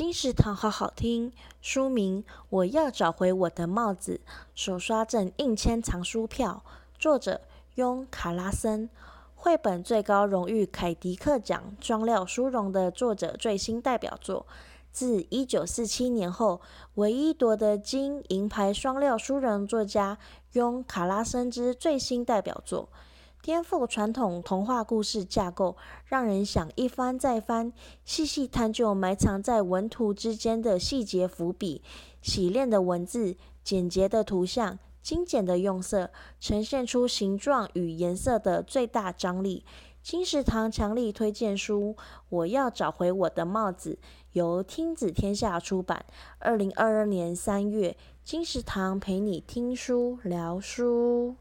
金石堂好好听，书名《我要找回我的帽子》，手刷赠印签藏书票。作者：雍·卡拉森，绘本最高荣誉凯迪克奖双料殊荣的作者最新代表作。自一九四七年后，唯一夺得金银牌双料殊荣作家雍·卡拉森之最新代表作。颠覆传统童话故事架构，让人想一翻再翻，细细探究埋藏在文图之间的细节伏笔。洗练的文字，简洁的图像，精简的用色，呈现出形状与颜色的最大张力。金石堂强力推荐书，我要找回我的帽子，由听子天下出版。二零二二年三月，金石堂陪你听书聊书。